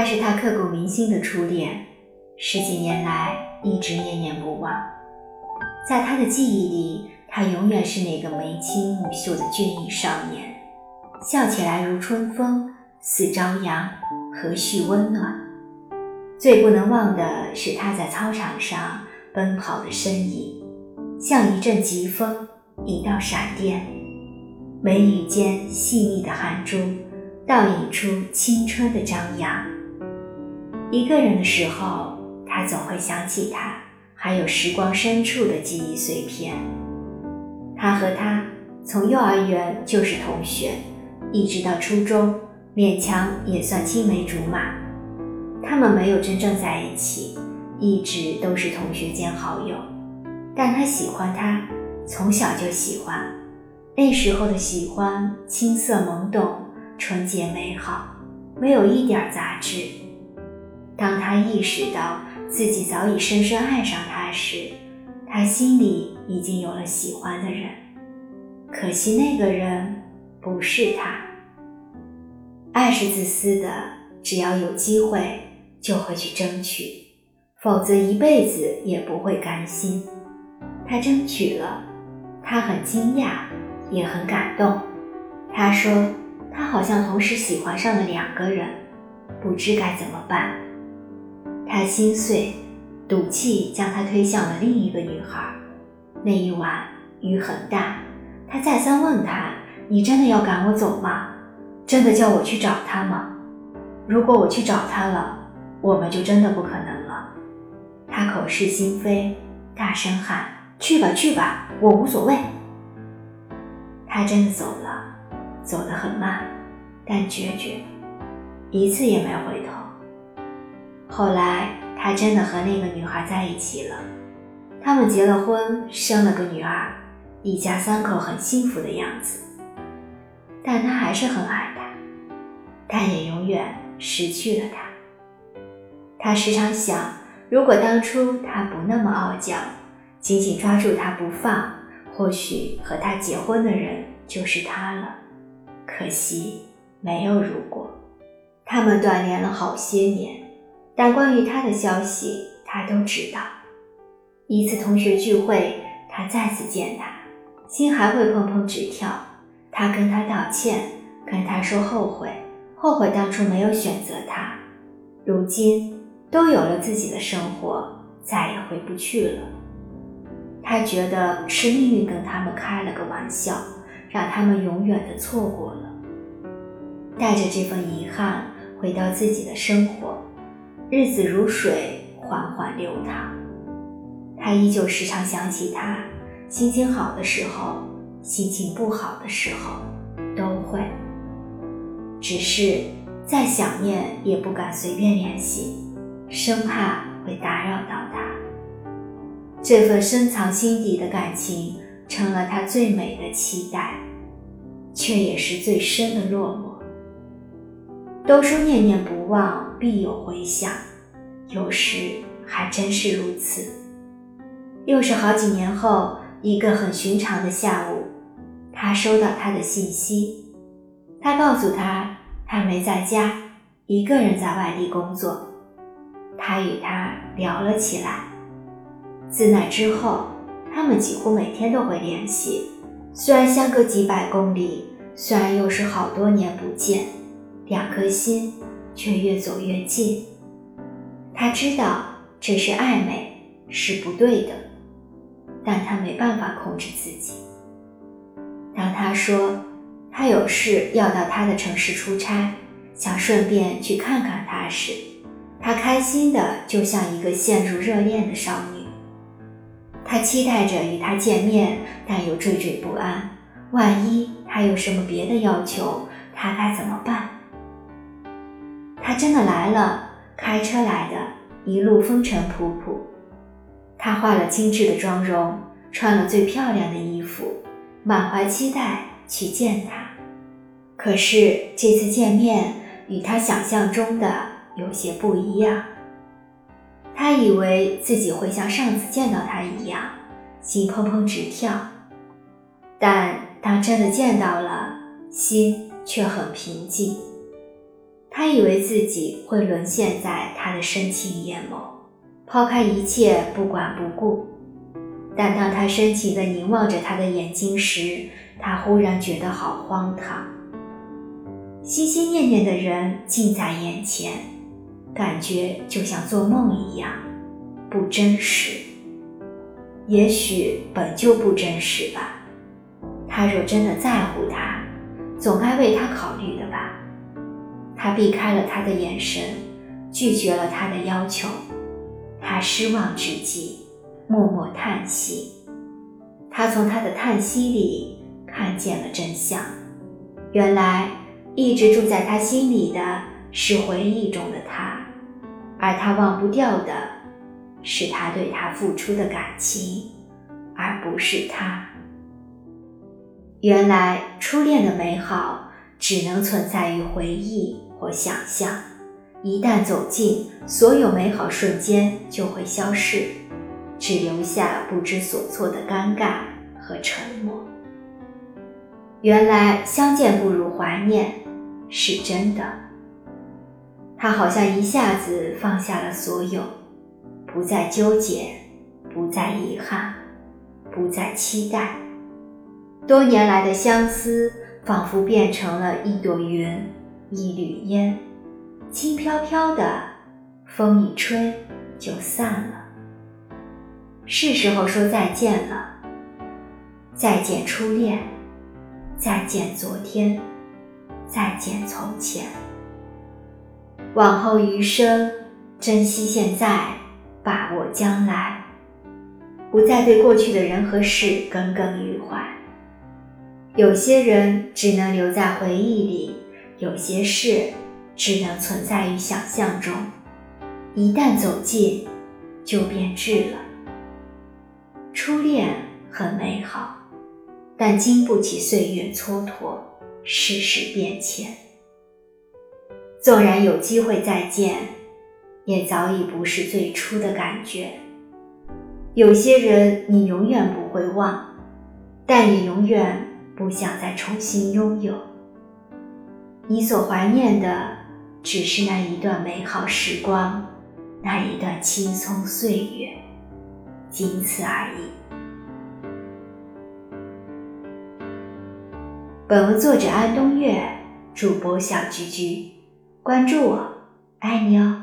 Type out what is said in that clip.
他是他刻骨铭心的初恋，十几年来一直念念不忘。在他的记忆里，他永远是那个眉清目秀的俊逸少年，笑起来如春风似朝阳，和煦温暖。最不能忘的是他在操场上奔跑的身影，像一阵疾风，一道闪电，眉宇间细腻的汗珠，倒映出青春的张扬。一个人的时候，他总会想起他，还有时光深处的记忆碎片。他和他从幼儿园就是同学，一直到初中，勉强也算青梅竹马。他们没有真正在一起，一直都是同学兼好友。但他喜欢他，从小就喜欢。那时候的喜欢，青涩懵懂，纯洁美好，没有一点杂质。当他意识到自己早已深深爱上他时，他心里已经有了喜欢的人。可惜那个人不是他。爱是自私的，只要有机会就会去争取，否则一辈子也不会甘心。他争取了，他很惊讶，也很感动。他说他好像同时喜欢上了两个人，不知该怎么办。他心碎，赌气将他推向了另一个女孩。那一晚雨很大，他再三问她：“你真的要赶我走吗？真的叫我去找他吗？如果我去找他了，我们就真的不可能了。”他口是心非，大声喊：“去吧，去吧，我无所谓。”他真的走了，走得很慢，但决绝，一次也没回。后来，他真的和那个女孩在一起了，他们结了婚，生了个女儿，一家三口很幸福的样子。但他还是很爱她，但也永远失去了她。他时常想，如果当初他不那么傲娇，紧紧抓住她不放，或许和他结婚的人就是他了。可惜没有如果，他们断联了好些年。但关于他的消息，他都知道。一次同学聚会，他再次见他，心还会砰砰直跳。他跟他道歉，跟他说后悔，后悔当初没有选择他。如今都有了自己的生活，再也回不去了。他觉得是命运跟他们开了个玩笑，让他们永远的错过了。带着这份遗憾，回到自己的生活。日子如水，缓缓流淌。他依旧时常想起他，心情好的时候，心情不好的时候，都会。只是再想念，也不敢随便联系，生怕会打扰到他。这份深藏心底的感情，成了他最美的期待，却也是最深的落寞。都说念念不忘，必有回响，有时还真是如此。又是好几年后，一个很寻常的下午，他收到他的信息，他告诉他他没在家，一个人在外地工作。他与他聊了起来，自那之后，他们几乎每天都会联系，虽然相隔几百公里，虽然又是好多年不见。两颗心却越走越近。他知道这是暧昧，是不对的，但他没办法控制自己。当他说他有事要到他的城市出差，想顺便去看看他时，他开心的就像一个陷入热恋的少女。他期待着与他见面，但又惴惴不安。万一他有什么别的要求，他该怎么办？他真的来了，开车来的，一路风尘仆仆。他化了精致的妆容，穿了最漂亮的衣服，满怀期待去见他。可是这次见面与他想象中的有些不一样。他以为自己会像上次见到他一样，心砰砰直跳，但当真的见到了，心却很平静。他以为自己会沦陷在他的深情眼眸，抛开一切不管不顾。但当他深情地凝望着他的眼睛时，他忽然觉得好荒唐。心心念念的人近在眼前，感觉就像做梦一样，不真实。也许本就不真实吧。他若真的在乎他，总该为他考虑的吧。他避开了他的眼神，拒绝了他的要求。他失望之际，默默叹息。他从他的叹息里看见了真相：原来一直住在他心里的是回忆中的他，而他忘不掉的是他对他付出的感情，而不是他。原来初恋的美好只能存在于回忆或想象，一旦走近，所有美好瞬间就会消逝，只留下不知所措的尴尬和沉默。原来相见不如怀念是真的。他好像一下子放下了所有，不再纠结，不再遗憾，不再期待。多年来的相思，仿佛变成了一朵云，一缕烟，轻飘飘的，风一吹就散了。是时候说再见了，再见初恋，再见昨天，再见从前。往后余生，珍惜现在，把握将来，不再对过去的人和事耿耿于怀。有些人只能留在回忆里，有些事只能存在于想象中。一旦走近，就变质了。初恋很美好，但经不起岁月蹉跎，世事变迁。纵然有机会再见，也早已不是最初的感觉。有些人你永远不会忘，但也永远。不想再重新拥有，你所怀念的只是那一段美好时光，那一段青葱岁月，仅此而已。本文作者安东月，主播小菊菊，关注我，爱你哦。